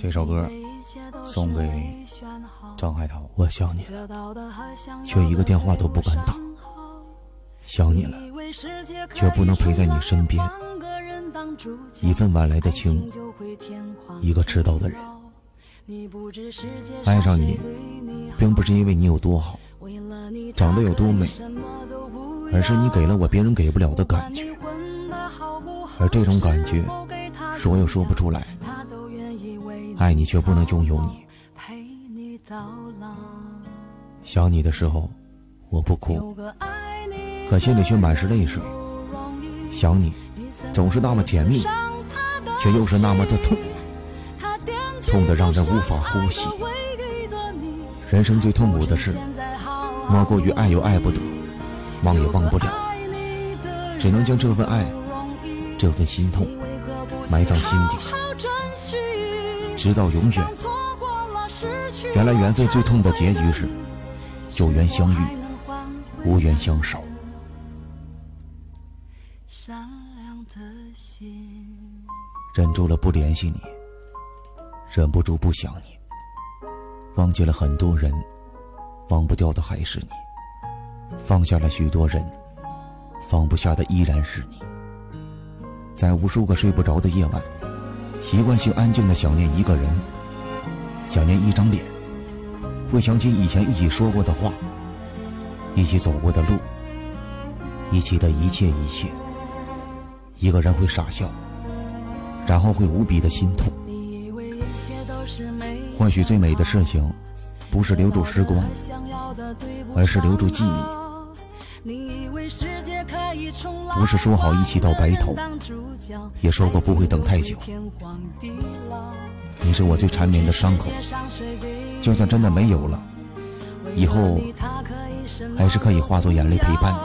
这首歌送给张海涛。我想你了，却一个电话都不敢打。想你了，却不能陪在你身边。一份晚来的情，一个迟到的人。爱上你，并不是因为你有多好，长得有多美，而是你给了我别人给不了的感觉。而这种感觉，说又说不出来。爱你却不能拥有你。想你的时候，我不哭，可心里却满是泪水。想你，总是那么甜蜜，却又是那么的痛，痛得让人无法呼吸。人生最痛苦的事，莫过于爱又爱不得，忘也忘不了，只能将这份爱，这份心痛，埋葬心底。直到永远。原来缘分最痛的结局是有缘相遇，无缘相守。忍住了不联系你，忍不住不想你。忘记了很多人，忘不掉的还是你。放下了许多人，放不下的依然是你。在无数个睡不着的夜晚。习惯性安静的想念一个人，想念一张脸，会想起以前一起说过的话，一起走过的路，一起的一切一切。一个人会傻笑，然后会无比的心痛。或许最美的事情，不是留住时光，而是留住记忆。不是说好一起到白头，也说过不会等太久。你是我最缠绵的伤口，就算真的没有了，以后还是可以化作眼泪陪伴你。